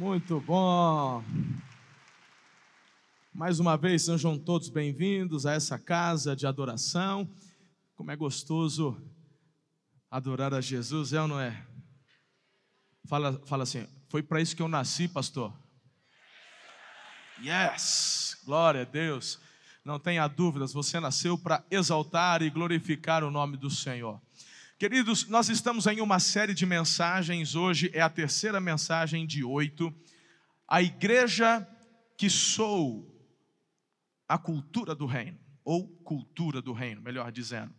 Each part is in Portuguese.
Muito bom. Mais uma vez, sejam todos bem-vindos a essa casa de adoração. Como é gostoso adorar a Jesus, é ou não é? Fala, fala assim, foi para isso que eu nasci, pastor. Yes, glória a Deus. Não tenha dúvidas, você nasceu para exaltar e glorificar o nome do Senhor. Queridos, nós estamos em uma série de mensagens, hoje é a terceira mensagem de oito. A igreja que sou, a cultura do reino, ou cultura do reino, melhor dizendo.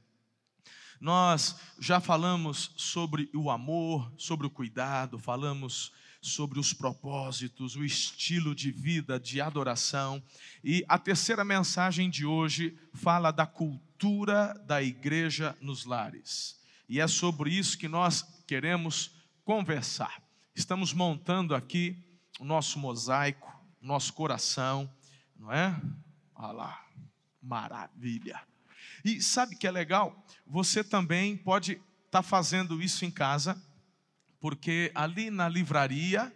Nós já falamos sobre o amor, sobre o cuidado, falamos sobre os propósitos, o estilo de vida, de adoração. E a terceira mensagem de hoje fala da cultura da igreja nos lares. E é sobre isso que nós queremos conversar. Estamos montando aqui o nosso mosaico, o nosso coração, não é? Olha lá, maravilha. E sabe que é legal? Você também pode estar tá fazendo isso em casa, porque ali na livraria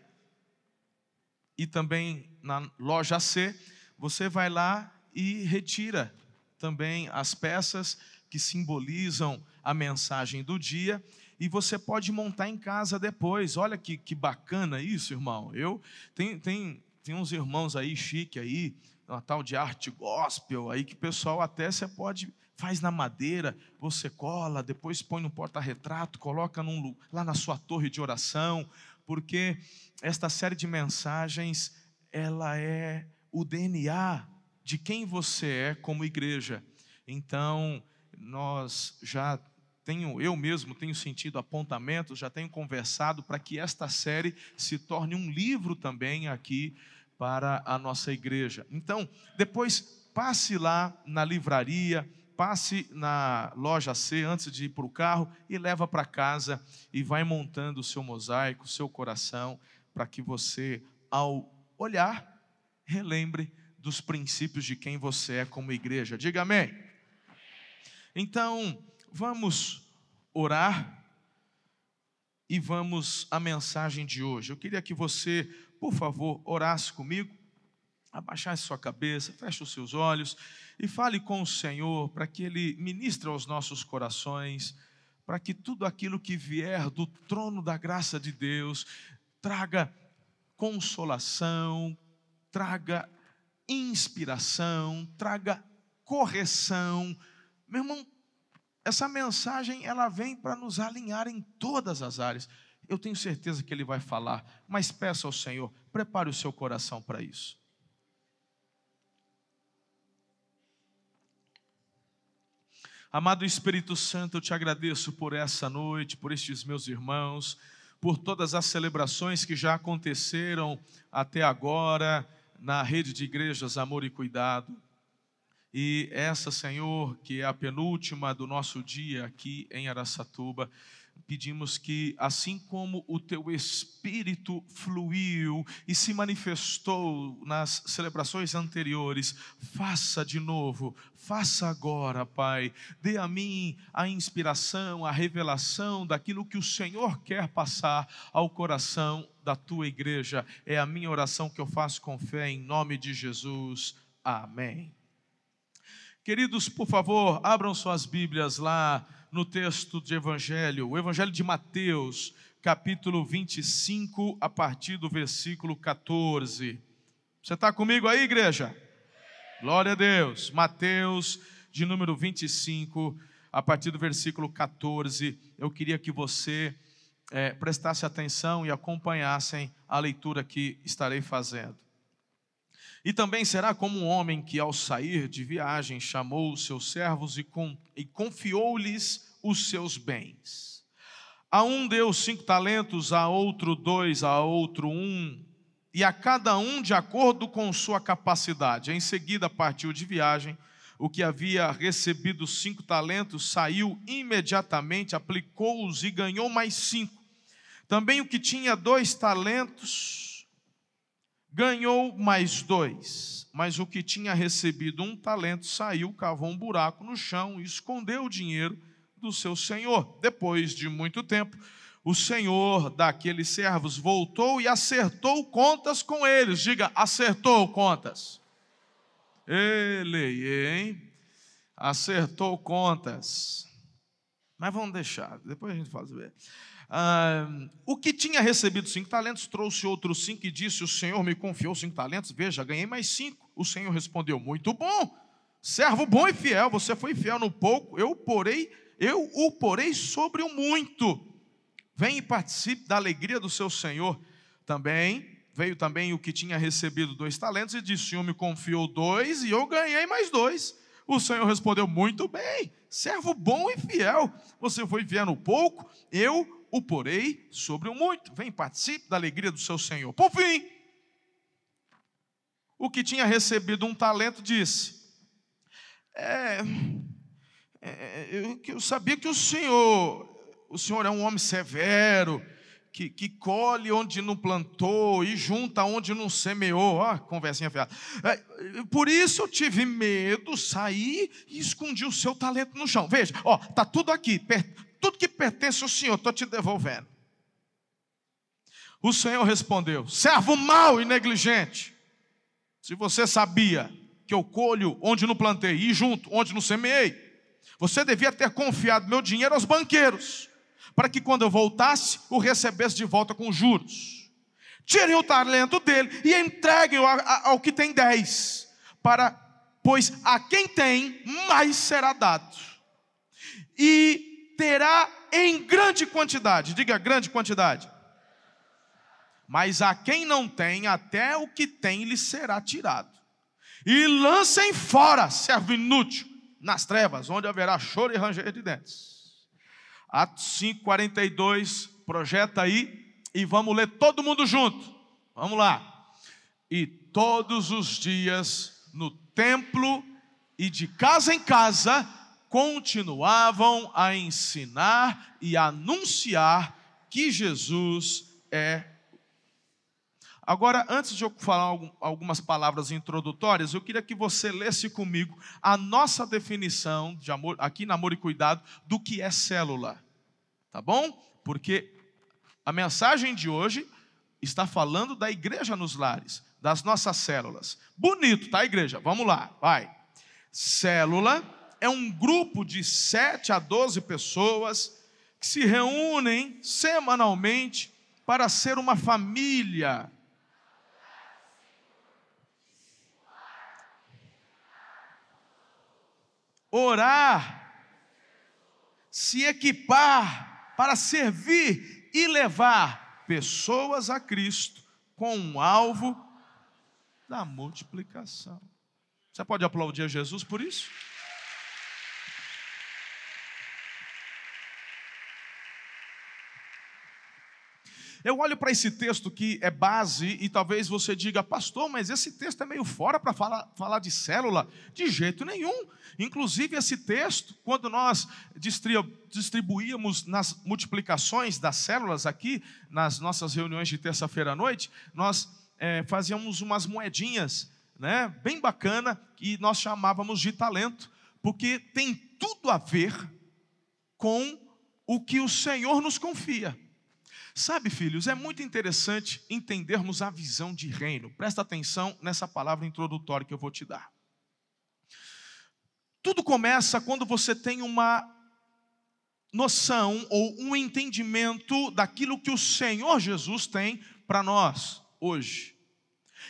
e também na loja C, você vai lá e retira também as peças que simbolizam a mensagem do dia e você pode montar em casa depois. Olha que, que bacana isso, irmão. Eu tem, tem, tem uns irmãos aí chique aí, uma tal de arte gospel aí que pessoal até você pode faz na madeira, você cola, depois põe no porta-retrato, coloca num, lá na sua torre de oração, porque esta série de mensagens ela é o DNA de quem você é como igreja. Então, nós já tenho, eu mesmo tenho sentido apontamentos, já tenho conversado para que esta série se torne um livro também aqui para a nossa igreja. Então, depois passe lá na livraria, passe na loja C antes de ir para o carro e leva para casa e vai montando o seu mosaico, o seu coração, para que você, ao olhar, relembre dos princípios de quem você é como igreja. Diga amém. Então, vamos orar e vamos à mensagem de hoje. Eu queria que você, por favor, orasse comigo, abaixasse sua cabeça, feche os seus olhos e fale com o Senhor para que Ele ministre aos nossos corações, para que tudo aquilo que vier do trono da graça de Deus traga consolação, traga inspiração, traga correção, meu irmão, essa mensagem ela vem para nos alinhar em todas as áreas. Eu tenho certeza que ele vai falar, mas peça ao Senhor, prepare o seu coração para isso. Amado Espírito Santo, eu te agradeço por essa noite, por estes meus irmãos, por todas as celebrações que já aconteceram até agora na rede de igrejas Amor e Cuidado. E essa, Senhor, que é a penúltima do nosso dia aqui em Araçatuba, pedimos que, assim como o teu Espírito fluiu e se manifestou nas celebrações anteriores, faça de novo, faça agora, Pai. Dê a mim a inspiração, a revelação daquilo que o Senhor quer passar ao coração da tua igreja. É a minha oração que eu faço com fé, em nome de Jesus. Amém. Queridos, por favor, abram suas Bíblias lá no texto de Evangelho, o Evangelho de Mateus, capítulo 25, a partir do versículo 14. Você está comigo aí, igreja? Glória a Deus. Mateus, de número 25, a partir do versículo 14. Eu queria que você é, prestasse atenção e acompanhassem a leitura que estarei fazendo. E também será como um homem que, ao sair de viagem, chamou os seus servos e, confiou-lhes os seus bens. A um deu cinco talentos, a outro dois, a outro um, e a cada um de acordo com sua capacidade. Em seguida partiu de viagem. O que havia recebido cinco talentos saiu imediatamente, aplicou-os e ganhou mais cinco. Também o que tinha dois talentos ganhou mais dois. Mas o que tinha recebido um talento saiu, cavou um buraco no chão e escondeu o dinheiro do seu senhor. Depois de muito tempo, o senhor daqueles servos voltou e acertou contas com eles. Diga, acertou contas. Ele, hein? Acertou contas. Mas vamos deixar, depois a gente faz ver. Ah, o que tinha recebido cinco talentos trouxe outros cinco e disse: O Senhor me confiou cinco talentos, veja, ganhei mais cinco. O Senhor respondeu: Muito bom, servo bom e fiel, você foi fiel no pouco, eu porei, eu o porei sobre o muito. Vem e participe da alegria do seu Senhor. Também veio também o que tinha recebido dois talentos e disse: O Senhor me confiou dois e eu ganhei mais dois. O Senhor respondeu: Muito bem, servo bom e fiel. Você foi fiel no pouco, eu o porei sobre o muito. Vem, participe da alegria do seu Senhor. Por fim, o que tinha recebido um talento disse: é, é, eu, eu sabia que o Senhor o Senhor é um homem severo, que, que colhe onde não plantou e junta onde não semeou. Ó, conversinha fiada. É, por isso eu tive medo, saí e escondi o seu talento no chão. Veja, ó, tá tudo aqui, tudo que pertence ao Senhor, estou te devolvendo. O Senhor respondeu: servo mau e negligente. Se você sabia que eu colho onde não plantei e junto onde não semeei, você devia ter confiado meu dinheiro aos banqueiros para que quando eu voltasse, o recebesse de volta com juros. Tirem o talento dele e entreguem-o ao que tem dez, para, pois a quem tem, mais será dado. E terá em grande quantidade, diga grande quantidade. Mas a quem não tem, até o que tem lhe será tirado. E lancem fora, servo inútil, nas trevas, onde haverá choro e ranger de dentes. Atos 5, 42, projeta aí e vamos ler todo mundo junto. Vamos lá. E todos os dias no templo e de casa em casa continuavam a ensinar e anunciar que Jesus é. Agora, antes de eu falar algumas palavras introdutórias, eu queria que você lesse comigo a nossa definição de amor, aqui na Amor e Cuidado, do que é célula tá bom? Porque a mensagem de hoje está falando da igreja nos lares, das nossas células. Bonito, tá, igreja? Vamos lá, vai. Célula é um grupo de 7 a 12 pessoas que se reúnem semanalmente para ser uma família. Orar, se equipar, para servir e levar pessoas a Cristo com um alvo da multiplicação. Você pode aplaudir a Jesus por isso? Eu olho para esse texto que é base e talvez você diga, pastor, mas esse texto é meio fora para falar, falar de célula. De jeito nenhum. Inclusive, esse texto, quando nós distribuíamos nas multiplicações das células aqui, nas nossas reuniões de terça-feira à noite, nós é, fazíamos umas moedinhas, né, bem bacana, que nós chamávamos de talento, porque tem tudo a ver com o que o Senhor nos confia. Sabe, filhos, é muito interessante entendermos a visão de reino. Presta atenção nessa palavra introdutória que eu vou te dar. Tudo começa quando você tem uma noção ou um entendimento daquilo que o Senhor Jesus tem para nós hoje.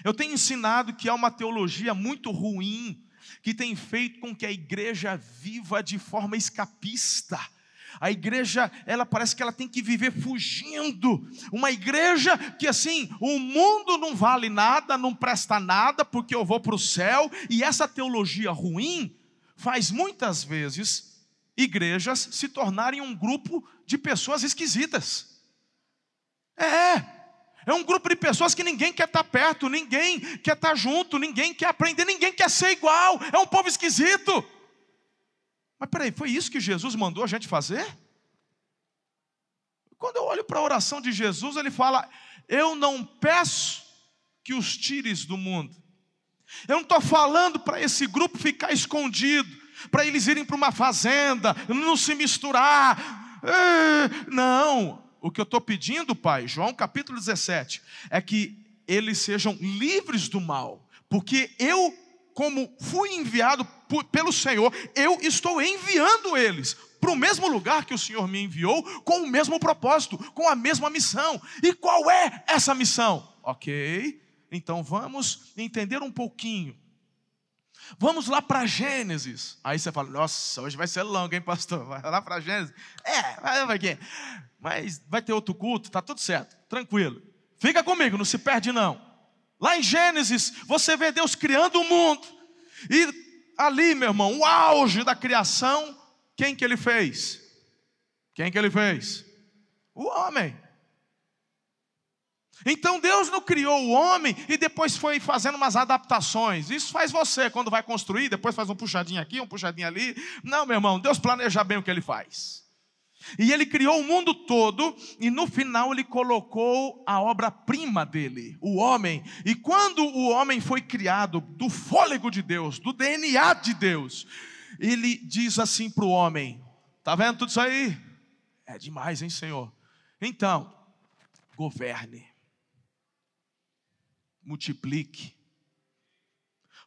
Eu tenho ensinado que há uma teologia muito ruim que tem feito com que a igreja viva de forma escapista a igreja, ela parece que ela tem que viver fugindo. Uma igreja que assim, o mundo não vale nada, não presta nada, porque eu vou para o céu. E essa teologia ruim faz muitas vezes igrejas se tornarem um grupo de pessoas esquisitas. É, é um grupo de pessoas que ninguém quer estar perto, ninguém quer estar junto, ninguém quer aprender, ninguém quer ser igual. É um povo esquisito. Mas peraí, foi isso que Jesus mandou a gente fazer? Quando eu olho para a oração de Jesus, ele fala: Eu não peço que os tires do mundo. Eu não estou falando para esse grupo ficar escondido, para eles irem para uma fazenda, não se misturar. É, não, o que eu estou pedindo, Pai, João capítulo 17, é que eles sejam livres do mal, porque eu, como fui enviado por, pelo Senhor, eu estou enviando eles para o mesmo lugar que o Senhor me enviou, com o mesmo propósito, com a mesma missão. E qual é essa missão? Ok, então vamos entender um pouquinho. Vamos lá para Gênesis. Aí você fala, nossa, hoje vai ser longo, hein, pastor? Vai lá para Gênesis. É, vai, vai, vai mas vai ter outro culto, tá tudo certo, tranquilo. Fica comigo, não se perde não. Lá em Gênesis, você vê Deus criando o mundo. E ali, meu irmão, o auge da criação, quem que ele fez? Quem que ele fez? O homem. Então Deus não criou o homem e depois foi fazendo umas adaptações. Isso faz você quando vai construir, depois faz um puxadinho aqui, um puxadinho ali. Não, meu irmão, Deus planeja bem o que ele faz. E ele criou o mundo todo, e no final ele colocou a obra-prima dele, o homem. E quando o homem foi criado do fôlego de Deus, do DNA de Deus, ele diz assim para o homem: Está vendo tudo isso aí? É demais, hein, Senhor? Então, governe, multiplique,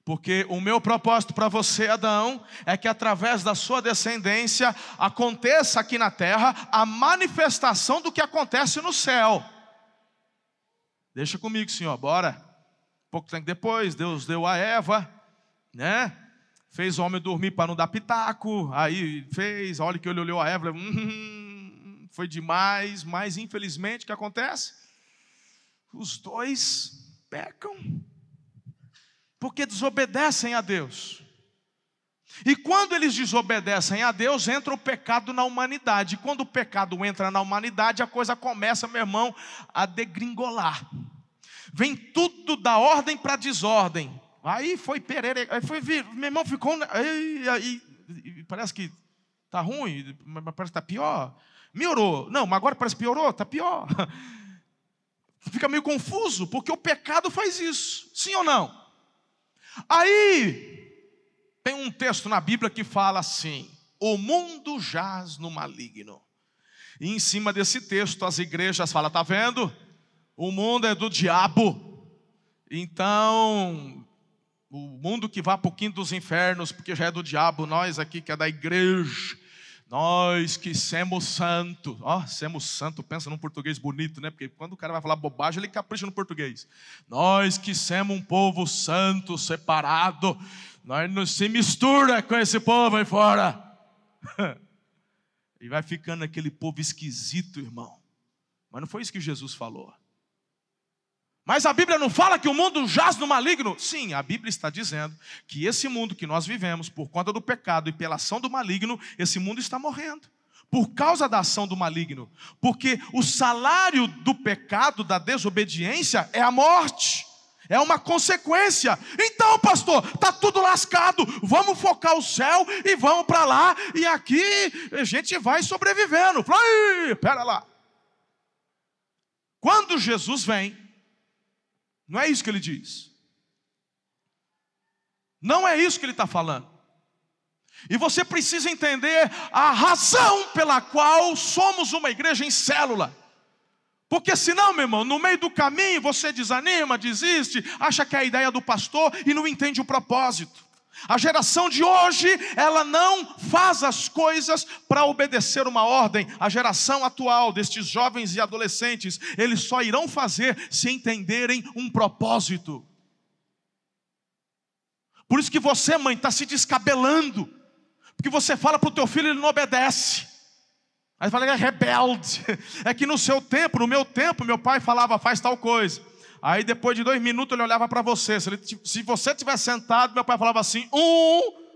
porque o meu propósito para você, Adão, é que através da sua descendência aconteça aqui na terra a manifestação do que acontece no céu. Deixa comigo, Senhor, bora. Pouco tempo depois, Deus deu a Eva, né? Fez o homem dormir para não dar pitaco. Aí fez, olha que ele olhou a Eva, hum, foi demais, mas infelizmente o que acontece? Os dois pecam porque desobedecem a Deus. E quando eles desobedecem a Deus, entra o pecado na humanidade. E quando o pecado entra na humanidade, a coisa começa, meu irmão, a degringolar. Vem tudo da ordem para a desordem. Aí foi perere, aí foi meu irmão ficou, aí, aí, parece que tá ruim, parece que tá pior. Melhorou. Não, mas agora parece que piorou, tá pior. Fica meio confuso, porque o pecado faz isso. Sim ou não? Aí, tem um texto na Bíblia que fala assim: o mundo jaz no maligno. E em cima desse texto as igrejas falam: tá vendo? O mundo é do diabo. Então, o mundo que vai para o quinto dos infernos, porque já é do diabo, nós aqui que é da igreja, nós que somos santo, ó, oh, somos santo, pensa num português bonito, né? Porque quando o cara vai falar bobagem, ele capricha no português. Nós que somos um povo santo, separado, nós não se mistura com esse povo aí fora. e vai ficando aquele povo esquisito, irmão. Mas não foi isso que Jesus falou. Mas a Bíblia não fala que o mundo jaz no maligno? Sim, a Bíblia está dizendo que esse mundo que nós vivemos, por conta do pecado e pela ação do maligno, esse mundo está morrendo. Por causa da ação do maligno. Porque o salário do pecado, da desobediência, é a morte. É uma consequência. Então, pastor, tá tudo lascado. Vamos focar o céu e vamos para lá. E aqui a gente vai sobrevivendo. Fala, pera lá. Quando Jesus vem, não é isso que ele diz. Não é isso que ele está falando. E você precisa entender a razão pela qual somos uma igreja em célula. Porque senão, meu irmão, no meio do caminho você desanima, desiste, acha que é a ideia do pastor e não entende o propósito. A geração de hoje, ela não faz as coisas para obedecer uma ordem. A geração atual destes jovens e adolescentes, eles só irão fazer se entenderem um propósito. Por isso que você, mãe, está se descabelando, porque você fala para o teu filho, ele não obedece. Aí fala que é rebelde. É que no seu tempo, no meu tempo, meu pai falava, faz tal coisa. Aí depois de dois minutos ele olhava para você. Se, ele, se você tivesse sentado, meu pai falava assim: um.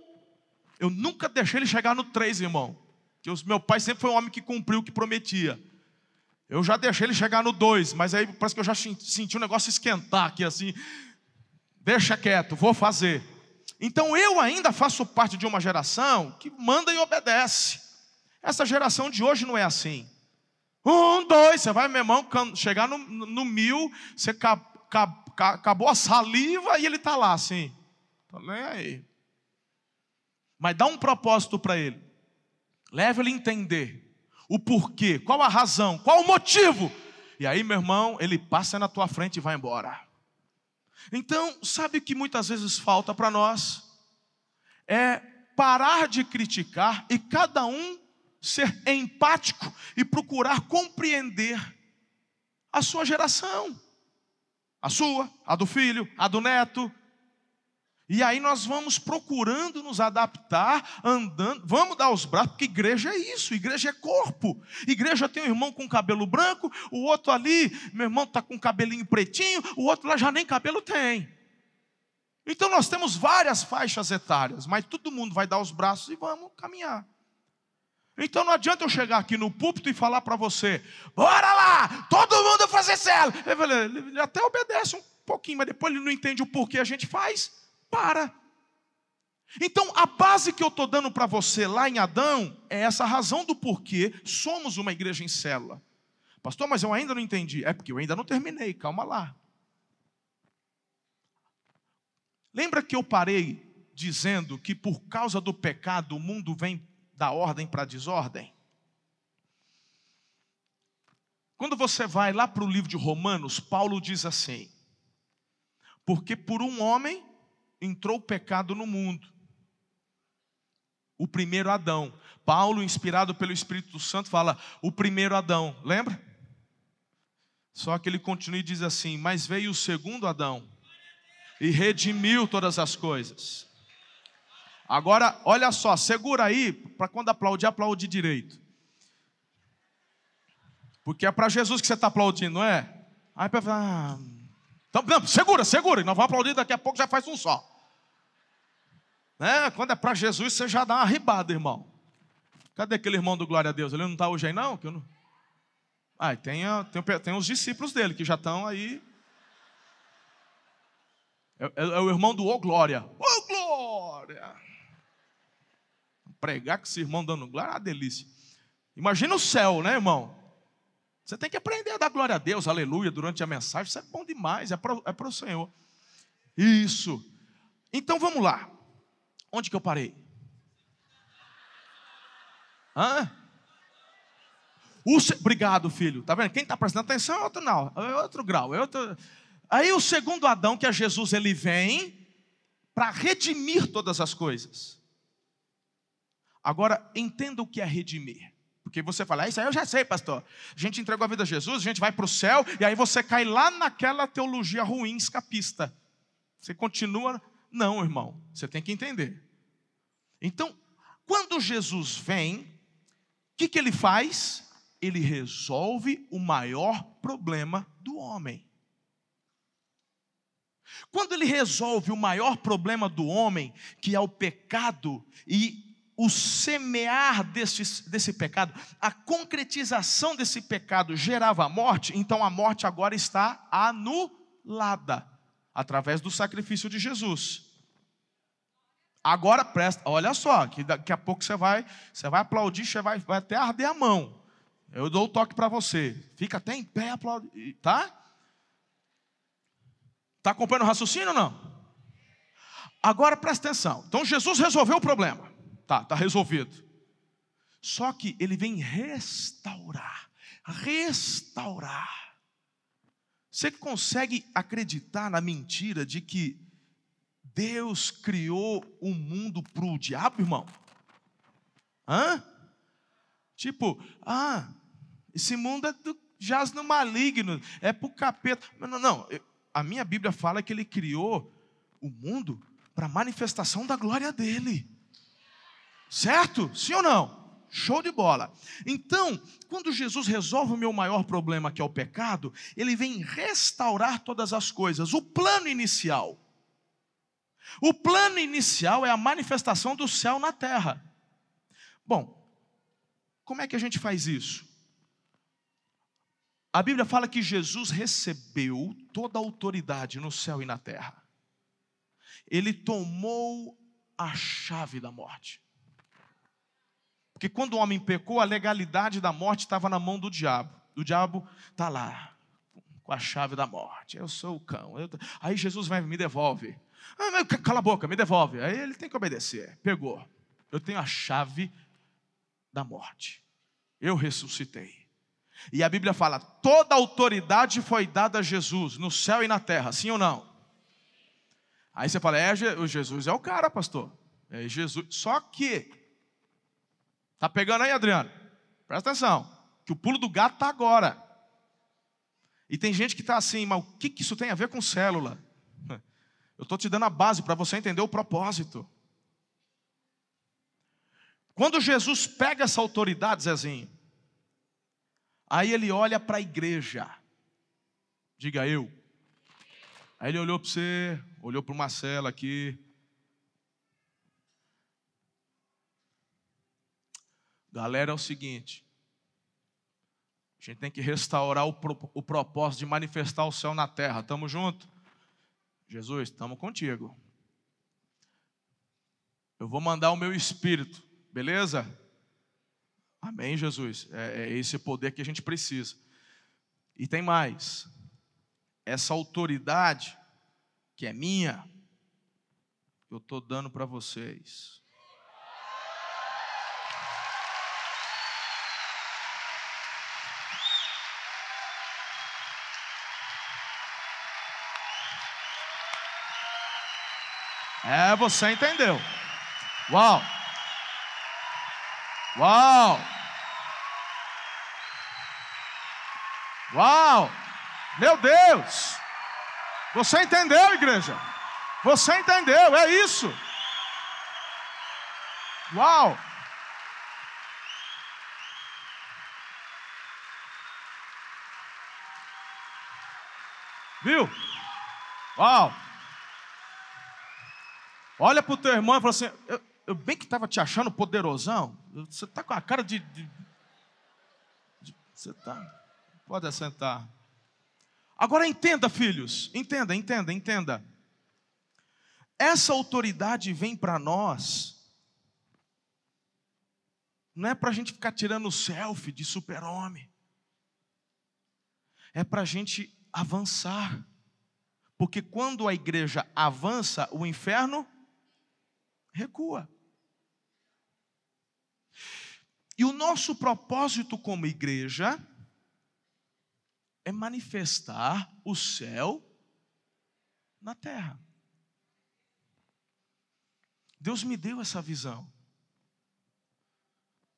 Eu nunca deixei ele chegar no três, irmão. Porque o meu pai sempre foi um homem que cumpriu o que prometia. Eu já deixei ele chegar no 2, mas aí parece que eu já senti um negócio esquentar aqui assim. Deixa quieto, vou fazer. Então eu ainda faço parte de uma geração que manda e obedece. Essa geração de hoje não é assim. Um, dois, você vai, meu irmão, chegar no, no mil, você acabou a saliva e ele está lá assim. Tá nem aí. Mas dá um propósito para ele. Leva ele a entender o porquê, qual a razão, qual o motivo. E aí, meu irmão, ele passa na tua frente e vai embora. Então, sabe o que muitas vezes falta para nós? É parar de criticar e cada um ser empático e procurar compreender a sua geração, a sua, a do filho, a do neto. E aí nós vamos procurando nos adaptar, andando, vamos dar os braços, porque igreja é isso, igreja é corpo. Igreja tem um irmão com cabelo branco, o outro ali, meu irmão está com cabelinho pretinho, o outro lá já nem cabelo tem. Então nós temos várias faixas etárias, mas todo mundo vai dar os braços e vamos caminhar. Então não adianta eu chegar aqui no púlpito e falar para você, bora lá, todo mundo fazer célula. Ele até obedece um pouquinho, mas depois ele não entende o porquê a gente faz, para. Então a base que eu estou dando para você lá em Adão é essa razão do porquê somos uma igreja em célula. Pastor, mas eu ainda não entendi. É porque eu ainda não terminei, calma lá. Lembra que eu parei dizendo que por causa do pecado o mundo vem da ordem para a desordem? Quando você vai lá para o livro de Romanos, Paulo diz assim: Porque por um homem entrou o pecado no mundo, o primeiro Adão. Paulo, inspirado pelo Espírito Santo, fala: o primeiro Adão, lembra? Só que ele continua e diz assim: Mas veio o segundo Adão e redimiu todas as coisas. Agora, olha só, segura aí, para quando aplaudir, aplaudir direito. Porque é para Jesus que você está aplaudindo, não é? Aí para ah, então, não, segura, segura, nós vamos aplaudir daqui a pouco, já faz um só. Né? Quando é para Jesus, você já dá uma ribada, irmão. Cadê aquele irmão do Glória a Deus? Ele não está hoje aí, não? Que não... Ah, tem, tem, tem os discípulos dele que já estão aí. É, é, é, o irmão do Ô Glória. Ô Glória! Pregar com esse irmão dando glória uma delícia. Imagina o céu, né, irmão? Você tem que aprender a dar glória a Deus, aleluia, durante a mensagem. Isso é bom demais, é para é o Senhor. Isso. Então vamos lá. Onde que eu parei? Hã? O se... Obrigado, filho. Tá vendo? Quem está prestando atenção é outro, não, é outro grau. É outro... Aí o segundo Adão, que é Jesus, ele vem para redimir todas as coisas. Agora, entenda o que é redimir. Porque você fala, ah, isso aí eu já sei, pastor. A gente entregou a vida a Jesus, a gente vai para o céu, e aí você cai lá naquela teologia ruim, escapista. Você continua. Não, irmão, você tem que entender. Então, quando Jesus vem, o que, que ele faz? Ele resolve o maior problema do homem. Quando ele resolve o maior problema do homem, que é o pecado, e o semear desse, desse pecado, a concretização desse pecado gerava a morte, então a morte agora está anulada através do sacrifício de Jesus. Agora presta, olha só, que daqui a pouco você vai, você vai aplaudir, você vai, vai até arder a mão. Eu dou o toque para você. Fica até em pé, aplaudir, tá? Tá acompanhando o raciocínio ou não? Agora presta atenção. Então Jesus resolveu o problema. Tá, tá resolvido. Só que ele vem restaurar, restaurar. Você consegue acreditar na mentira de que Deus criou o um mundo para o diabo, irmão? Hã? Tipo, ah, esse mundo é do, jaz no maligno, é para o capeta. Não, não. A minha Bíblia fala que ele criou o mundo para manifestação da glória dele. Certo? Sim ou não? Show de bola. Então, quando Jesus resolve o meu maior problema, que é o pecado, ele vem restaurar todas as coisas. O plano inicial. O plano inicial é a manifestação do céu na terra. Bom, Como é que a gente faz isso? A Bíblia fala que Jesus recebeu toda a autoridade no céu e na terra. Ele tomou a chave da morte. Porque quando o homem pecou, a legalidade da morte estava na mão do diabo. O diabo está lá, com a chave da morte. Eu sou o cão. Eu... Aí Jesus vai me devolve. Ah, cala a boca, me devolve. Aí ele tem que obedecer. Pegou. Eu tenho a chave da morte. Eu ressuscitei. E a Bíblia fala: toda autoridade foi dada a Jesus, no céu e na terra, sim ou não? Aí você fala: é, Jesus é o cara, pastor. É Jesus. Só que, tá pegando aí, Adriano? Presta atenção, que o pulo do gato tá agora. E tem gente que está assim, mas o que, que isso tem a ver com célula? Eu estou te dando a base para você entender o propósito. Quando Jesus pega essa autoridade, Zezinho, aí ele olha para a igreja. Diga eu. Aí ele olhou para você, olhou para o Marcelo aqui. Galera, é o seguinte: a gente tem que restaurar o, pro, o propósito de manifestar o céu na terra. Estamos juntos? Jesus, estamos contigo. Eu vou mandar o meu espírito, beleza? Amém, Jesus. É, é esse poder que a gente precisa. E tem mais. Essa autoridade, que é minha, eu estou dando para vocês. É, você entendeu. Uau! Uau! Uau! Meu Deus! Você entendeu, igreja? Você entendeu, é isso. Uau! Viu? Uau! Olha para o teu irmão e fala assim: eu, eu bem que estava te achando poderosão. Você está com a cara de, de, de. Você está. Pode assentar. Agora entenda, filhos. Entenda, entenda, entenda. Essa autoridade vem para nós. Não é para a gente ficar tirando selfie de super-homem. É para a gente avançar. Porque quando a igreja avança, o inferno recua. E o nosso propósito como igreja é manifestar o céu na terra. Deus me deu essa visão.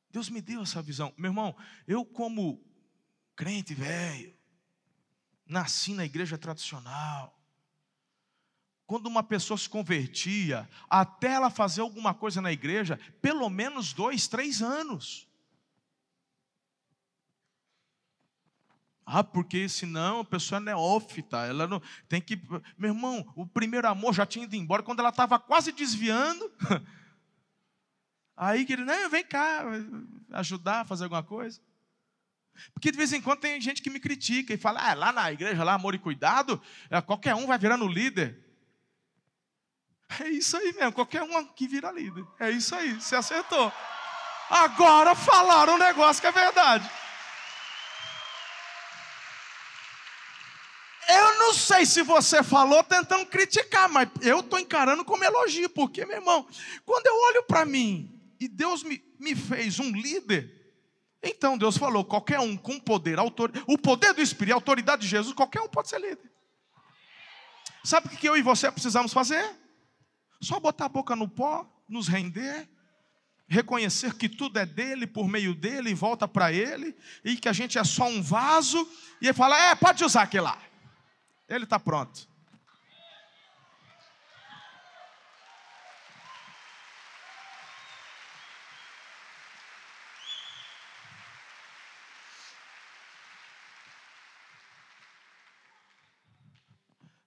Deus me deu essa visão. Meu irmão, eu, como crente velho, nasci na igreja tradicional, quando uma pessoa se convertia, até ela fazer alguma coisa na igreja, pelo menos dois, três anos. Ah, porque senão a pessoa é neófita, ela não tem que. Meu irmão, o primeiro amor já tinha ido embora quando ela estava quase desviando. Aí que ele, não, vem cá, ajudar fazer alguma coisa. Porque de vez em quando tem gente que me critica e fala, ah, lá na igreja, lá, amor e cuidado, é, qualquer um vai virando líder. É isso aí mesmo, qualquer um aqui vira líder. É isso aí, você acertou. Agora falaram um negócio que é verdade. Eu não sei se você falou tentando criticar, mas eu estou encarando como elogio, porque, meu irmão, quando eu olho para mim e Deus me, me fez um líder, então Deus falou: qualquer um com poder, autor, o poder do Espírito, a autoridade de Jesus, qualquer um pode ser líder. Sabe o que eu e você precisamos fazer? Só botar a boca no pó, nos render, reconhecer que tudo é dele, por meio dele, e volta para ele, e que a gente é só um vaso, e ele fala: é, pode usar aquele lá. Ele está pronto.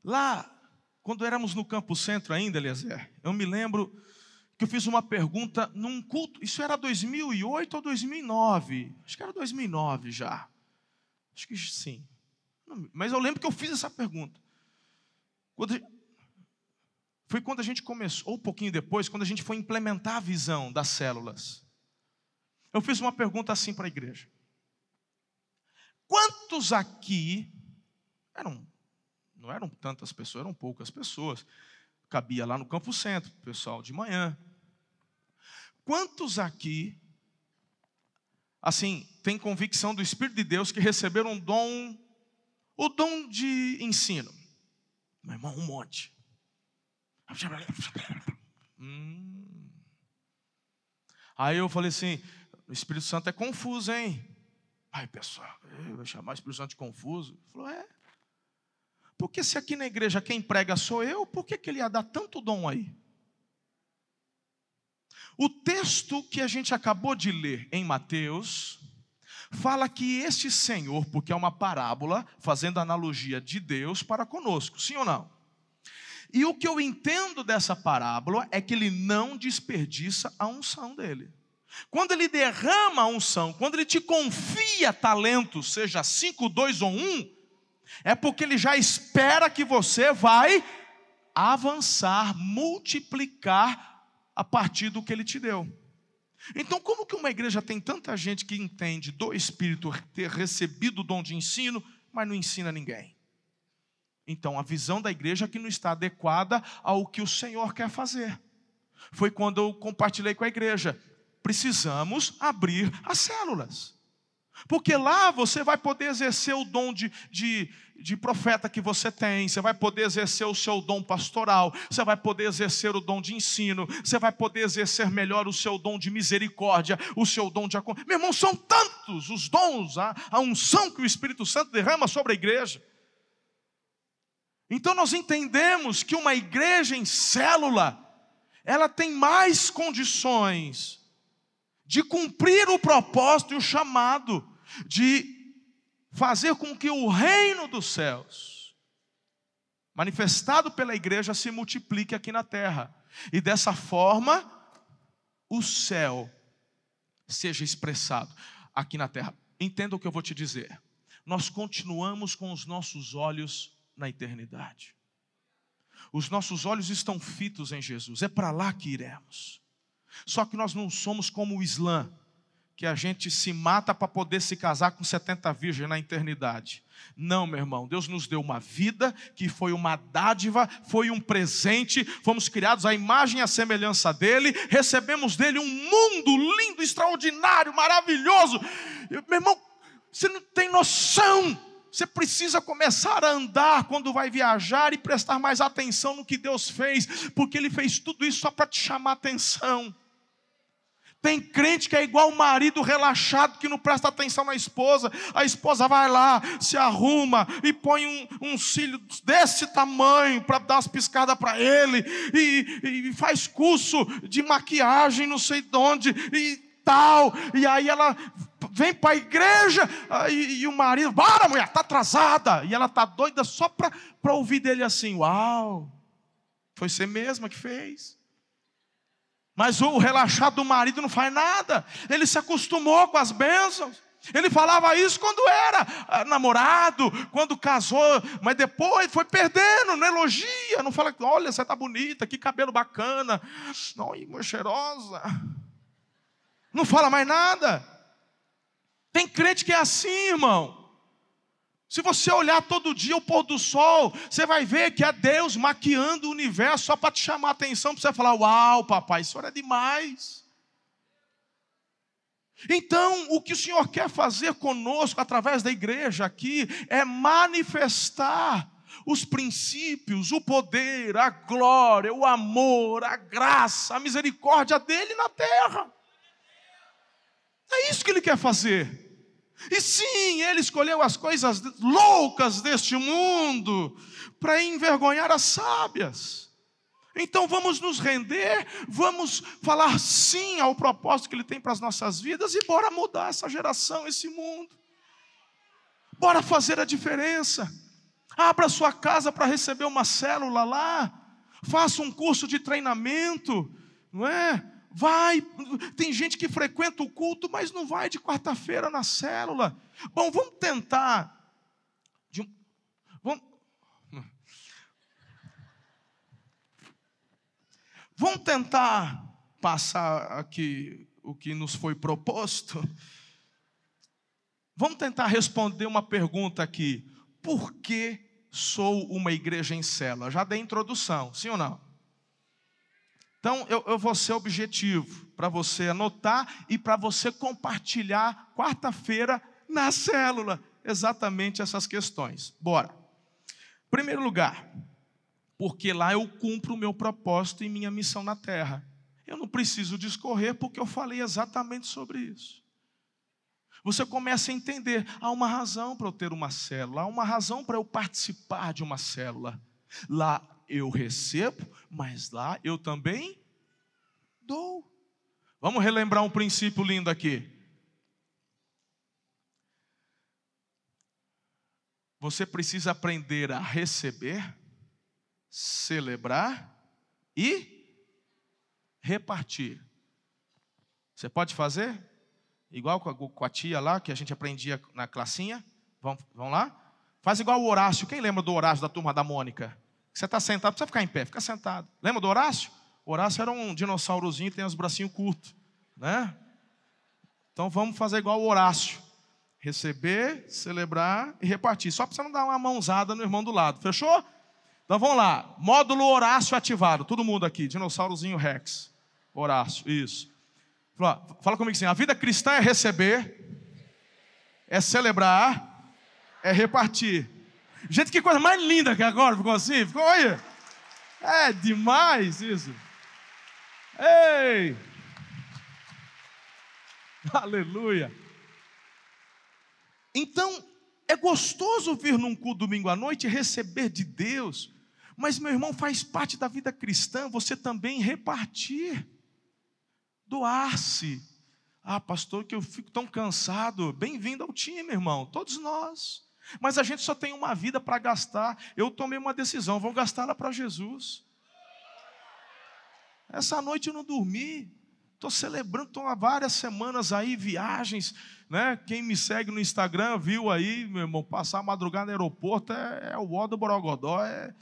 Lá quando éramos no Campo Centro ainda, Eliezer, eu me lembro que eu fiz uma pergunta num culto, isso era 2008 ou 2009? Acho que era 2009 já. Acho que sim. Mas eu lembro que eu fiz essa pergunta. Quando, foi quando a gente começou, ou um pouquinho depois, quando a gente foi implementar a visão das células. Eu fiz uma pergunta assim para a igreja: Quantos aqui eram, não eram tantas pessoas, eram poucas pessoas. Cabia lá no Campo Centro, pessoal de manhã. Quantos aqui, assim, tem convicção do Espírito de Deus que receberam um dom, o dom de ensino? Meu irmão, um monte. Hum. Aí eu falei assim: o Espírito Santo é confuso, hein? Aí, pessoal, vai chamar o Espírito Santo de confuso? Ele falou: é. Porque se aqui na igreja quem prega sou eu, por que, que ele ia dar tanto dom aí? O texto que a gente acabou de ler em Mateus fala que este Senhor, porque é uma parábola, fazendo analogia de Deus para conosco, sim ou não? E o que eu entendo dessa parábola é que ele não desperdiça a unção dele. Quando ele derrama a unção, quando ele te confia talento, seja 5, 2 ou 1, um, é porque ele já espera que você vai avançar, multiplicar a partir do que ele te deu. Então, como que uma igreja tem tanta gente que entende do Espírito ter recebido o dom de ensino, mas não ensina ninguém? Então, a visão da igreja é que não está adequada ao que o Senhor quer fazer. Foi quando eu compartilhei com a igreja precisamos abrir as células. Porque lá você vai poder exercer o dom de, de, de, profeta que você tem, você vai poder exercer o seu dom pastoral, você vai poder exercer o dom de ensino, você vai poder exercer melhor o seu dom de misericórdia, o seu dom de. Meu irmão, são tantos os dons, a, a unção que o Espírito Santo derrama sobre a igreja. Então nós entendemos que uma igreja em célula, ela tem mais condições de cumprir o propósito e o chamado, de fazer com que o reino dos céus, manifestado pela igreja, se multiplique aqui na terra. E dessa forma, o céu seja expressado aqui na terra. Entenda o que eu vou te dizer. Nós continuamos com os nossos olhos na eternidade. Os nossos olhos estão fitos em Jesus, é para lá que iremos. Só que nós não somos como o Islã, que a gente se mata para poder se casar com 70 virgens na eternidade. Não, meu irmão, Deus nos deu uma vida que foi uma dádiva, foi um presente, fomos criados à imagem e à semelhança dele, recebemos dele um mundo lindo, extraordinário, maravilhoso. Meu irmão, você não tem noção. Você precisa começar a andar quando vai viajar e prestar mais atenção no que Deus fez, porque Ele fez tudo isso só para te chamar atenção. Tem crente que é igual o marido relaxado que não presta atenção na esposa. A esposa vai lá, se arruma e põe um, um cílio desse tamanho para dar umas piscadas para ele, e, e, faz curso de maquiagem, não sei de onde, e tal. E aí ela vem para a igreja e, e, o marido, bora mulher, está atrasada. E ela está doida só para ouvir dele assim: Uau, foi você mesma que fez. Mas o relaxado do marido não faz nada. Ele se acostumou com as bênçãos. Ele falava isso quando era ah, namorado, quando casou, mas depois foi perdendo, não elogia, não fala, olha, você está bonita, que cabelo bacana, irmã cheirosa. Não fala mais nada. Tem crente que é assim, irmão. Se você olhar todo dia o pôr do sol, você vai ver que é Deus maquiando o universo só para te chamar a atenção, para você falar: Uau, papai, isso era demais. Então, o que o Senhor quer fazer conosco, através da igreja aqui, é manifestar os princípios, o poder, a glória, o amor, a graça, a misericórdia dele na terra. É isso que ele quer fazer. E sim, ele escolheu as coisas loucas deste mundo para envergonhar as sábias. Então vamos nos render, vamos falar sim ao propósito que ele tem para as nossas vidas e bora mudar essa geração, esse mundo. Bora fazer a diferença. Abra sua casa para receber uma célula lá. Faça um curso de treinamento não é? Vai, tem gente que frequenta o culto, mas não vai de quarta-feira na célula. Bom, vamos tentar. De, vamos, vamos tentar passar aqui o que nos foi proposto. Vamos tentar responder uma pergunta aqui. Por que sou uma igreja em célula? Já dei introdução, sim ou não? Então, eu, eu vou ser objetivo para você anotar e para você compartilhar quarta-feira na célula exatamente essas questões. Bora. Primeiro lugar, porque lá eu cumpro o meu propósito e minha missão na terra. Eu não preciso discorrer porque eu falei exatamente sobre isso. Você começa a entender, há uma razão para eu ter uma célula, há uma razão para eu participar de uma célula. Lá eu recebo, mas lá eu também dou. Vamos relembrar um princípio lindo aqui. Você precisa aprender a receber, celebrar e repartir. Você pode fazer? Igual com a tia lá, que a gente aprendia na classinha. Vamos, vamos lá? Faz igual o Horácio. Quem lembra do Horácio da turma da Mônica? Você está sentado, precisa ficar em pé, fica sentado. Lembra do Horácio? O Horácio era um dinossaurozinho que tem os bracinhos curtos, né? Então vamos fazer igual o Horácio. Receber, celebrar e repartir. Só para você não dar uma mãozada no irmão do lado. Fechou? Então vamos lá. Módulo Horácio ativado. Todo mundo aqui. Dinossaurozinho Rex. Horácio, isso. Fala, fala comigo assim: a vida cristã é receber, é celebrar, é repartir. Gente, que coisa mais linda que agora ficou assim. Ficou, olha. É demais isso. Ei! Aleluia. Então, é gostoso vir num culto domingo à noite e receber de Deus, mas, meu irmão, faz parte da vida cristã você também repartir, doar-se. Ah, pastor, que eu fico tão cansado. Bem-vindo ao time, irmão, todos nós. Mas a gente só tem uma vida para gastar. Eu tomei uma decisão, vou gastá-la para Jesus. Essa noite eu não dormi. Estou celebrando, estou há várias semanas aí, viagens. Né? Quem me segue no Instagram viu aí, meu irmão, passar a madrugada no aeroporto é, é o ó do Borogodó. É,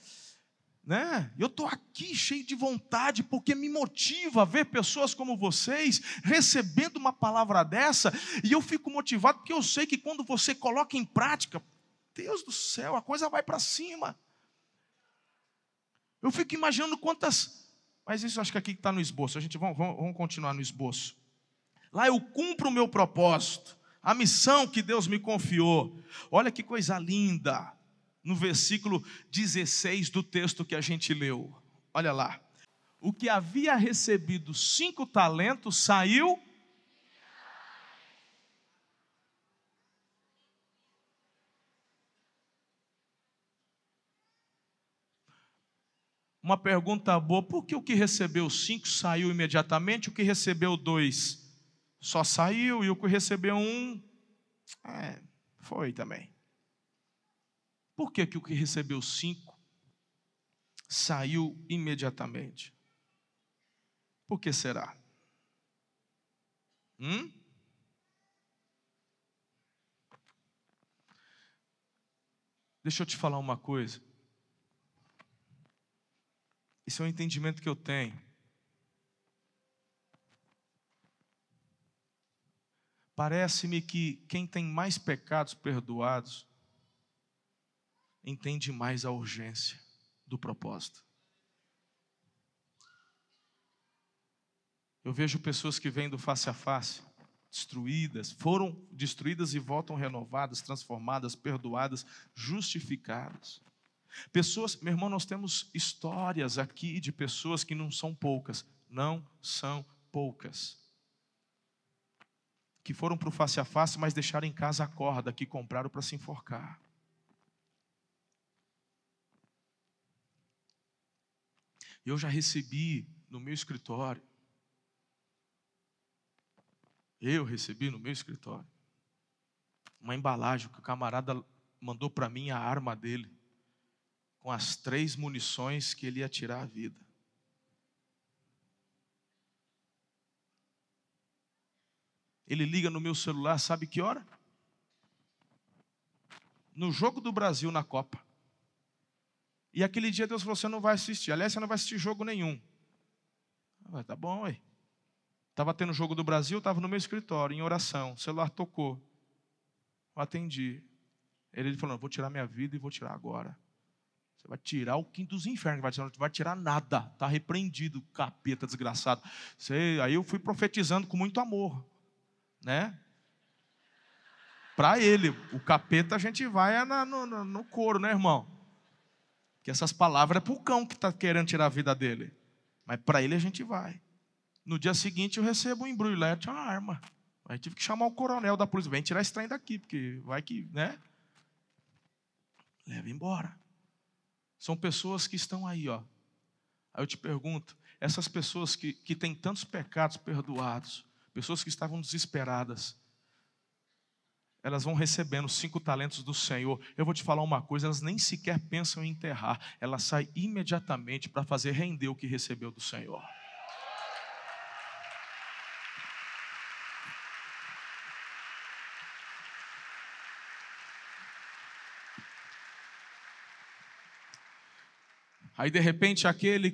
né? Eu estou aqui cheio de vontade, porque me motiva ver pessoas como vocês recebendo uma palavra dessa, e eu fico motivado porque eu sei que quando você coloca em prática, Deus do céu, a coisa vai para cima. Eu fico imaginando quantas. Mas isso acho que aqui está no esboço. A gente vamos, vamos continuar no esboço. Lá eu cumpro o meu propósito, a missão que Deus me confiou. Olha que coisa linda. No versículo 16 do texto que a gente leu. Olha lá. O que havia recebido cinco talentos saiu Uma pergunta boa: por que o que recebeu cinco saiu imediatamente, o que recebeu dois só saiu e o que recebeu um é, foi também? Por que, que o que recebeu cinco saiu imediatamente? Por que será? Hum? Deixa eu te falar uma coisa. Esse é o entendimento que eu tenho. Parece-me que quem tem mais pecados perdoados entende mais a urgência do propósito. Eu vejo pessoas que vêm do face a face, destruídas, foram destruídas e voltam renovadas, transformadas, perdoadas, justificadas. Pessoas, meu irmão, nós temos histórias aqui de pessoas que não são poucas, não são poucas. Que foram para o face a face, mas deixaram em casa a corda que compraram para se enforcar. Eu já recebi no meu escritório, eu recebi no meu escritório, uma embalagem que o camarada mandou para mim a arma dele com as três munições que ele ia tirar a vida. Ele liga no meu celular, sabe que hora? No jogo do Brasil na Copa. E aquele dia Deus falou: assim, você não vai assistir. Aliás, você não vai assistir jogo nenhum. Falei, tá bom, ué. Estava tendo jogo do Brasil, estava no meu escritório, em oração. O celular tocou. Eu atendi. Ele falou: vou tirar minha vida e vou tirar agora. Você vai tirar o quinto dos infernos, vai tirar, não vai tirar nada. Está repreendido, capeta desgraçado. Você, aí eu fui profetizando com muito amor, né? Para ele, o capeta a gente vai é no, no, couro, né, irmão? Que essas palavras é para o cão que está querendo tirar a vida dele. Mas para ele a gente vai. No dia seguinte eu recebo um embrulhete, uma arma. Aí tive que chamar o coronel da polícia. Vem tirar esse trem daqui, porque vai que, né? Leva embora. São pessoas que estão aí, ó. Aí eu te pergunto, essas pessoas que, que têm tantos pecados perdoados, pessoas que estavam desesperadas, elas vão recebendo cinco talentos do Senhor. Eu vou te falar uma coisa: elas nem sequer pensam em enterrar, elas saem imediatamente para fazer render o que recebeu do Senhor. Aí de repente aquele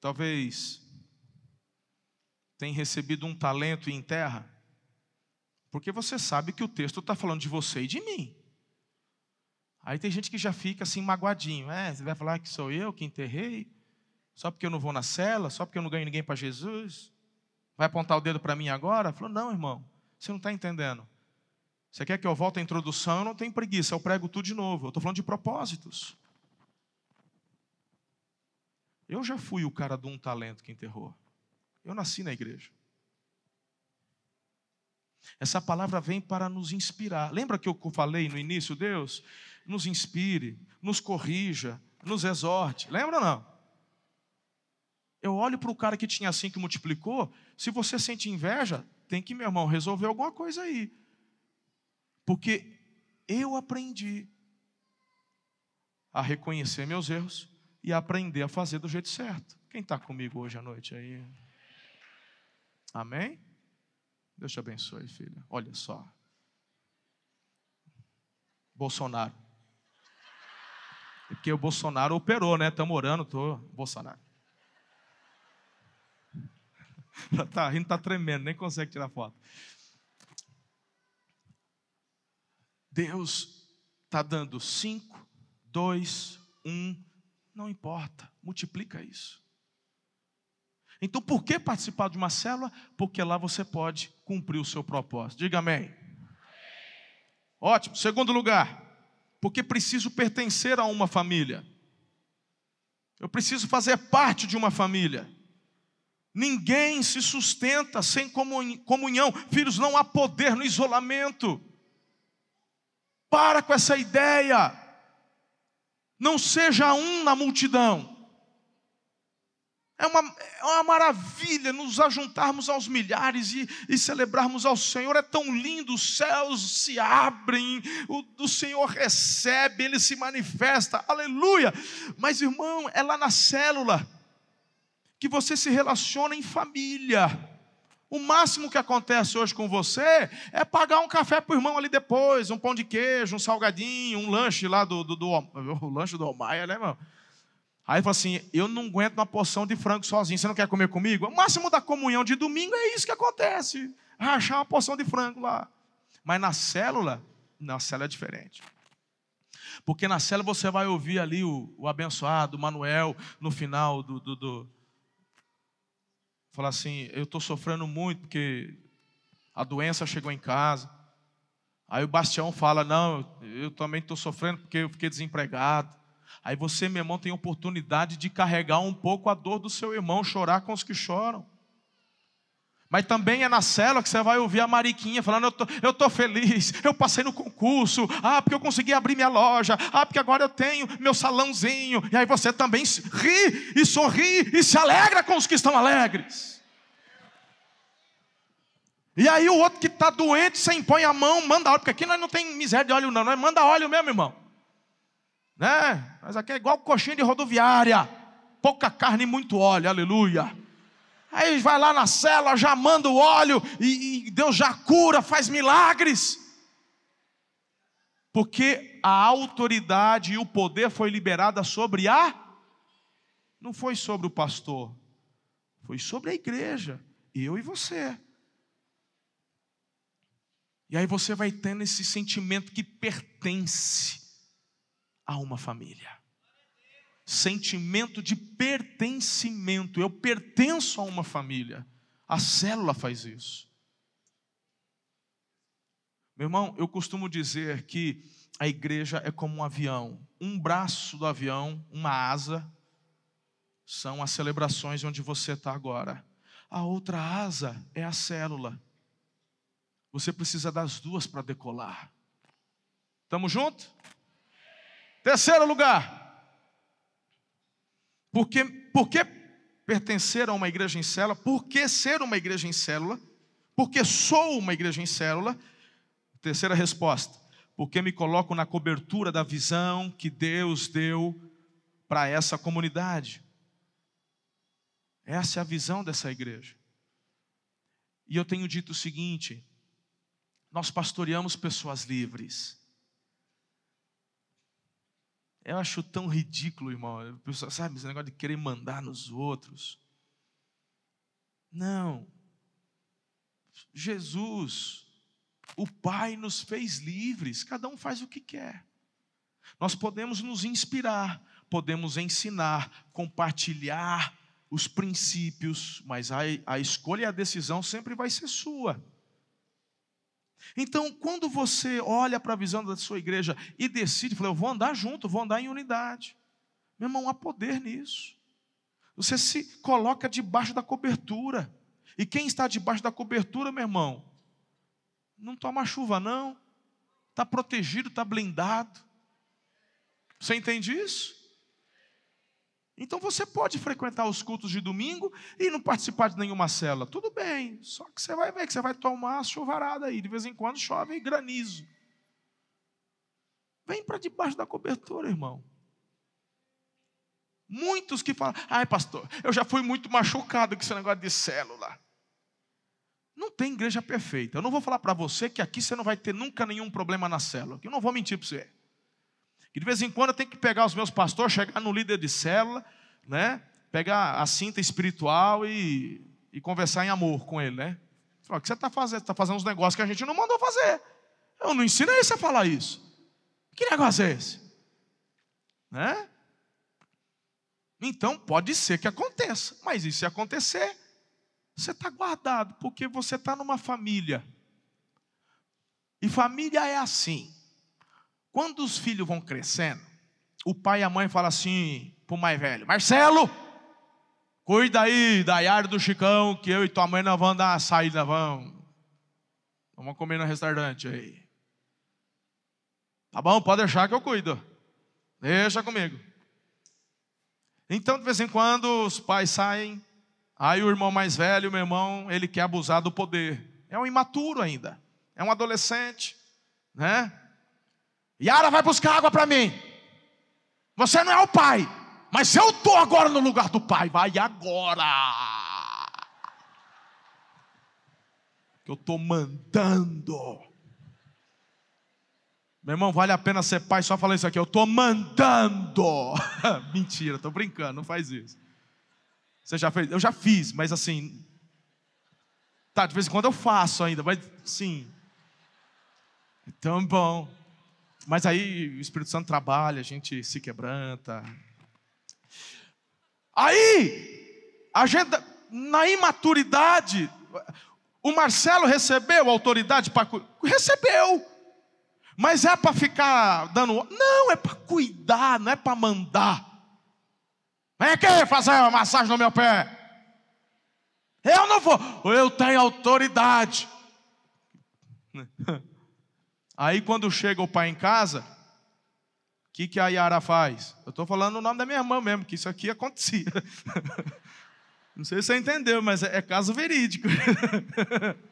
talvez tem recebido um talento em terra, porque você sabe que o texto está falando de você e de mim. Aí tem gente que já fica assim magoadinho, é, você vai falar que sou eu que enterrei, só porque eu não vou na cela, só porque eu não ganho ninguém para Jesus, vai apontar o dedo para mim agora? Falou, não, irmão, você não está entendendo. Você quer que eu volte à introdução? Eu não tenho preguiça, eu prego tudo de novo. Eu estou falando de propósitos. Eu já fui o cara de um talento que enterrou. Eu nasci na igreja. Essa palavra vem para nos inspirar. Lembra que eu falei no início, Deus? Nos inspire, nos corrija, nos exorte. Lembra ou não? Eu olho para o cara que tinha assim que multiplicou. Se você sente inveja, tem que, meu irmão, resolver alguma coisa aí. Porque eu aprendi a reconhecer meus erros e aprender a fazer do jeito certo. Quem está comigo hoje à noite aí? Amém? Deus te abençoe, filha. Olha só. Bolsonaro. Porque o Bolsonaro operou, né? Estamos orando, tô. Bolsonaro. tá rindo, tá tremendo, nem consegue tirar foto. Deus está dando cinco, dois, um não importa, multiplica isso. Então, por que participar de uma célula? Porque lá você pode cumprir o seu propósito. Diga amém. Ótimo. Segundo lugar, porque preciso pertencer a uma família. Eu preciso fazer parte de uma família. Ninguém se sustenta sem comunhão. Filhos, não há poder no isolamento. Para com essa ideia. Não seja um na multidão. É uma, é uma maravilha nos ajuntarmos aos milhares e, e, celebrarmos ao Senhor. É tão lindo, os céus se abrem, o, o Senhor recebe, Ele se manifesta, aleluia. Mas, irmão, é lá na célula que você se relaciona em família. O máximo que acontece hoje com você é pagar um café para o irmão ali depois, um pão de queijo, um salgadinho, um lanche lá do, do, do o lanche do Almaia, né, irmão? Aí fala assim: eu não aguento uma porção de frango sozinho, você não quer comer comigo? O máximo da comunhão de domingo é isso que acontece. Rachar uma porção de frango lá. Mas na célula, na célula é diferente. Porque na célula você vai ouvir ali o, o abençoado, o Manuel, no final do, do, do falar assim: eu estou sofrendo muito porque a doença chegou em casa. Aí o Bastião fala: não, eu também estou sofrendo porque eu fiquei desempregado. Aí você, meu irmão, tem oportunidade de carregar um pouco a dor do seu irmão, chorar com os que choram. Mas também é na cela que você vai ouvir a Mariquinha falando: eu tô, eu tô feliz, eu passei no concurso, ah, porque eu consegui abrir minha loja, ah, porque agora eu tenho meu salãozinho. E aí você também ri e sorri e se alegra com os que estão alegres. E aí o outro que está doente, você impõe a mão, manda óleo, porque aqui nós não tem miséria de óleo, não, nós manda óleo mesmo, irmão. Né? Mas aqui é igual coxinha de rodoviária, pouca carne e muito óleo, aleluia. Aí vai lá na cela, já manda o óleo e, e Deus já cura, faz milagres. Porque a autoridade e o poder foi liberada sobre a não foi sobre o pastor, foi sobre a igreja, eu e você. E aí você vai tendo esse sentimento que pertence a uma família. Sentimento de pertencimento. Eu pertenço a uma família. A célula faz isso. Meu irmão, eu costumo dizer que a igreja é como um avião. Um braço do avião, uma asa, são as celebrações onde você está agora. A outra asa é a célula. Você precisa das duas para decolar. Estamos juntos? Terceiro lugar. Porque, por que pertencer a uma igreja em célula? Por que ser uma igreja em célula? Porque sou uma igreja em célula? Terceira resposta. Porque me coloco na cobertura da visão que Deus deu para essa comunidade. Essa é a visão dessa igreja. E eu tenho dito o seguinte: nós pastoreamos pessoas livres. Eu acho tão ridículo, irmão. Pessoa, sabe, esse negócio de querer mandar nos outros. Não. Jesus, o Pai nos fez livres, cada um faz o que quer. Nós podemos nos inspirar, podemos ensinar, compartilhar os princípios, mas a, a escolha e a decisão sempre vai ser sua. Então, quando você olha para a visão da sua igreja e decide, fala, eu vou andar junto, vou andar em unidade. Meu irmão, há poder nisso. Você se coloca debaixo da cobertura. E quem está debaixo da cobertura, meu irmão, não toma chuva, não. Está protegido, está blindado. Você entende isso? Então você pode frequentar os cultos de domingo e não participar de nenhuma cela. Tudo bem, só que você vai ver que você vai tomar a chuvarada aí. De vez em quando chove granizo. Vem para debaixo da cobertura, irmão. Muitos que falam, ai pastor, eu já fui muito machucado com esse negócio de célula. Não tem igreja perfeita. Eu não vou falar para você que aqui você não vai ter nunca nenhum problema na célula. Eu não vou mentir para você. Que de vez em quando eu tenho que pegar os meus pastores, chegar no líder de célula, né? Pegar a cinta espiritual e, e conversar em amor com ele, né? Falar, o que você está fazendo? Está fazendo uns negócios que a gente não mandou fazer. Eu não ensinei você a falar isso. Que negócio é esse? Né? Então pode ser que aconteça, mas e se acontecer, você está guardado, porque você está numa família. E família é assim. Quando os filhos vão crescendo, o pai e a mãe falam assim para o mais velho: Marcelo, cuida aí da Yara do Chicão, que eu e tua mãe nós vamos dar uma saída, vamos. Vamos comer no restaurante aí. Tá bom, pode deixar que eu cuido. Deixa comigo. Então, de vez em quando, os pais saem, aí o irmão mais velho, meu irmão, ele quer abusar do poder. É um imaturo ainda, é um adolescente, né? Yara vai buscar água para mim. Você não é o pai, mas eu estou agora no lugar do pai. Vai agora. Que eu estou mandando. Meu irmão, vale a pena ser pai só falar isso aqui. Eu estou mandando. Mentira, estou brincando, não faz isso. Você já fez? Eu já fiz, mas assim. Tá, de vez em quando eu faço ainda, mas sim. É tão bom. Mas aí o Espírito Santo trabalha, a gente se quebranta. Aí, a gente, na imaturidade, o Marcelo recebeu autoridade para. Recebeu. Mas é para ficar dando. Não, é para cuidar, não é para mandar. Vem aqui fazer uma massagem no meu pé. Eu não vou. Eu tenho autoridade. Aí quando chega o pai em casa, o que, que a Yara faz? Eu estou falando o nome da minha irmã mesmo, que isso aqui acontecia. Não sei se você entendeu, mas é, é caso verídico.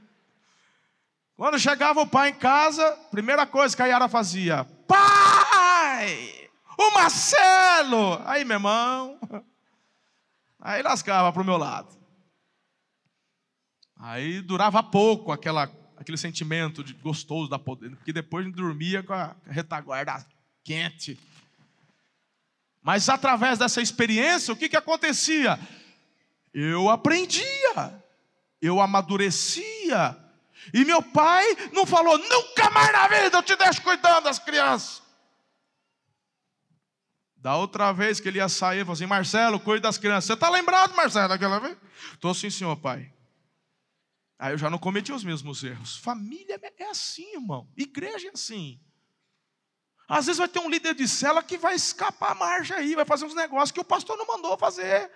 Quando chegava o pai em casa, primeira coisa que a Yara fazia: Pai! O Marcelo! Aí, meu irmão. Aí lascava para o meu lado. Aí durava pouco aquela, aquele sentimento de gostoso da poder, porque depois a gente dormia com a retaguarda quente. Mas através dessa experiência, o que, que acontecia? Eu aprendia, eu amadurecia. E meu pai não falou, nunca mais na vida eu te deixo cuidando das crianças. Da outra vez que ele ia sair, ele falou assim: Marcelo, cuide das crianças. Você está lembrado, Marcelo, daquela vez? Estou sim, senhor pai. Aí eu já não cometi os mesmos erros. Família é assim, irmão. Igreja é assim. Às vezes vai ter um líder de cela que vai escapar a marcha aí, vai fazer uns negócios que o pastor não mandou fazer.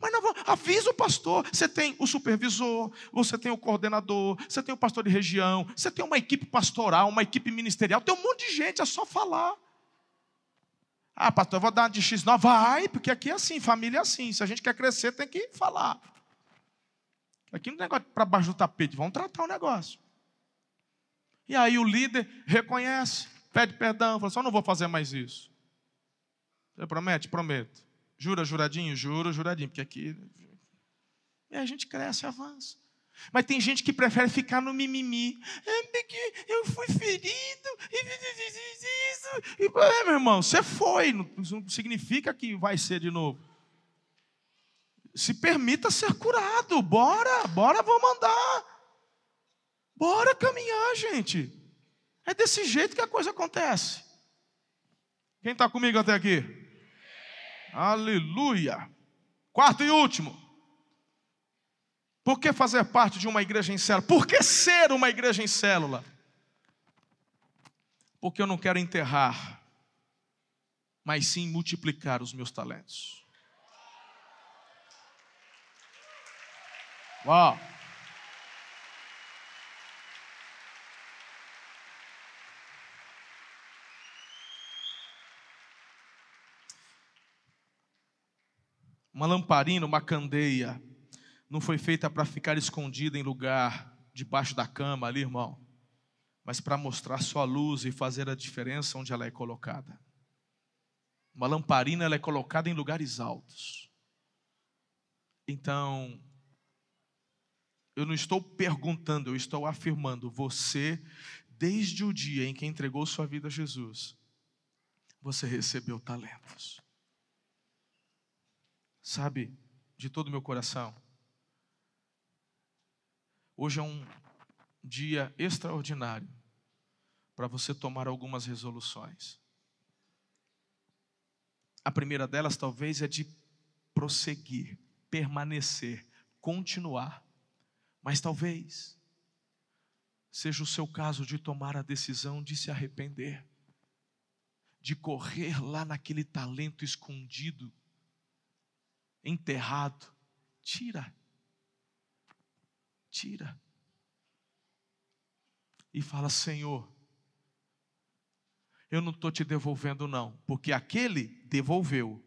Mas não, avisa o pastor. Você tem o supervisor, você tem o coordenador, você tem o pastor de região, você tem uma equipe pastoral, uma equipe ministerial, tem um monte de gente, é só falar. Ah, pastor, eu vou dar de X. Não, vai, porque aqui é assim, família é assim. Se a gente quer crescer, tem que falar. Aqui não é negócio para baixo do tapete, vamos tratar o negócio. E aí o líder reconhece, pede perdão, fala só assim, não vou fazer mais isso. Você promete? Prometo. Jura, juradinho? Juro, juradinho, porque aqui. E a gente cresce e avança. Mas tem gente que prefere ficar no mimimi. É porque eu fui ferido. E, é, meu irmão, você foi. Não significa que vai ser de novo. Se permita ser curado. Bora, bora, vamos andar. Bora caminhar, gente. É desse jeito que a coisa acontece. Quem está comigo até aqui? Aleluia. Quarto e último. Por que fazer parte de uma igreja em célula? Por que ser uma igreja em célula? Porque eu não quero enterrar, mas sim multiplicar os meus talentos. Uma lamparina, uma candeia, não foi feita para ficar escondida em lugar debaixo da cama ali, irmão, mas para mostrar sua luz e fazer a diferença onde ela é colocada. Uma lamparina ela é colocada em lugares altos. Então, eu não estou perguntando, eu estou afirmando, você, desde o dia em que entregou sua vida a Jesus, você recebeu talentos. Sabe, de todo o meu coração, Hoje é um dia extraordinário para você tomar algumas resoluções. A primeira delas talvez é de prosseguir, permanecer, continuar. Mas talvez seja o seu caso de tomar a decisão de se arrepender, de correr lá naquele talento escondido, enterrado. Tira tira. E fala: Senhor, eu não estou te devolvendo, não, porque aquele devolveu.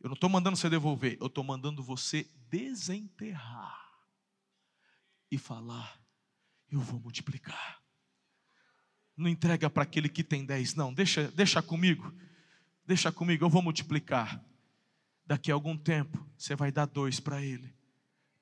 Eu não estou mandando você devolver, eu estou mandando você desenterrar e falar: Eu vou multiplicar. Não entrega para aquele que tem dez, não, deixa, deixa comigo, deixa comigo, eu vou multiplicar. Daqui a algum tempo, você vai dar dois para ele,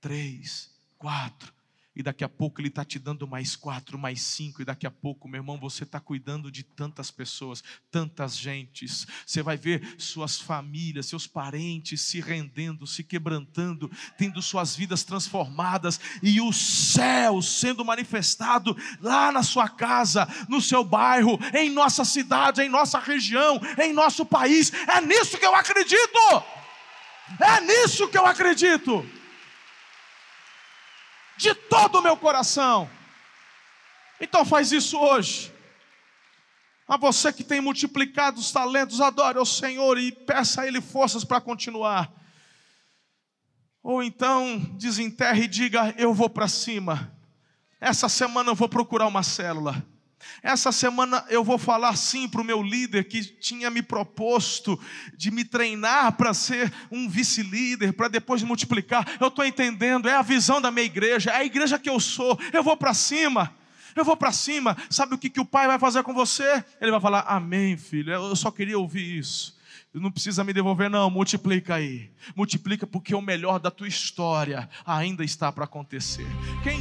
três, quatro, e daqui a pouco Ele está te dando mais quatro, mais cinco, e daqui a pouco, meu irmão, você está cuidando de tantas pessoas, tantas gentes. Você vai ver suas famílias, seus parentes se rendendo, se quebrantando, tendo suas vidas transformadas, e o céu sendo manifestado lá na sua casa, no seu bairro, em nossa cidade, em nossa região, em nosso país. É nisso que eu acredito! É nisso que eu acredito! De todo o meu coração. Então faz isso hoje. A você que tem multiplicado os talentos, adore ao Senhor e peça a Ele forças para continuar. Ou então desenterre e diga: Eu vou para cima. Essa semana eu vou procurar uma célula. Essa semana eu vou falar sim para o meu líder que tinha me proposto de me treinar para ser um vice-líder, para depois multiplicar. Eu estou entendendo, é a visão da minha igreja, é a igreja que eu sou. Eu vou para cima, eu vou para cima. Sabe o que, que o pai vai fazer com você? Ele vai falar: Amém, filho. Eu só queria ouvir isso. Não precisa me devolver, não. Multiplica aí. Multiplica porque o melhor da tua história ainda está para acontecer. Quem.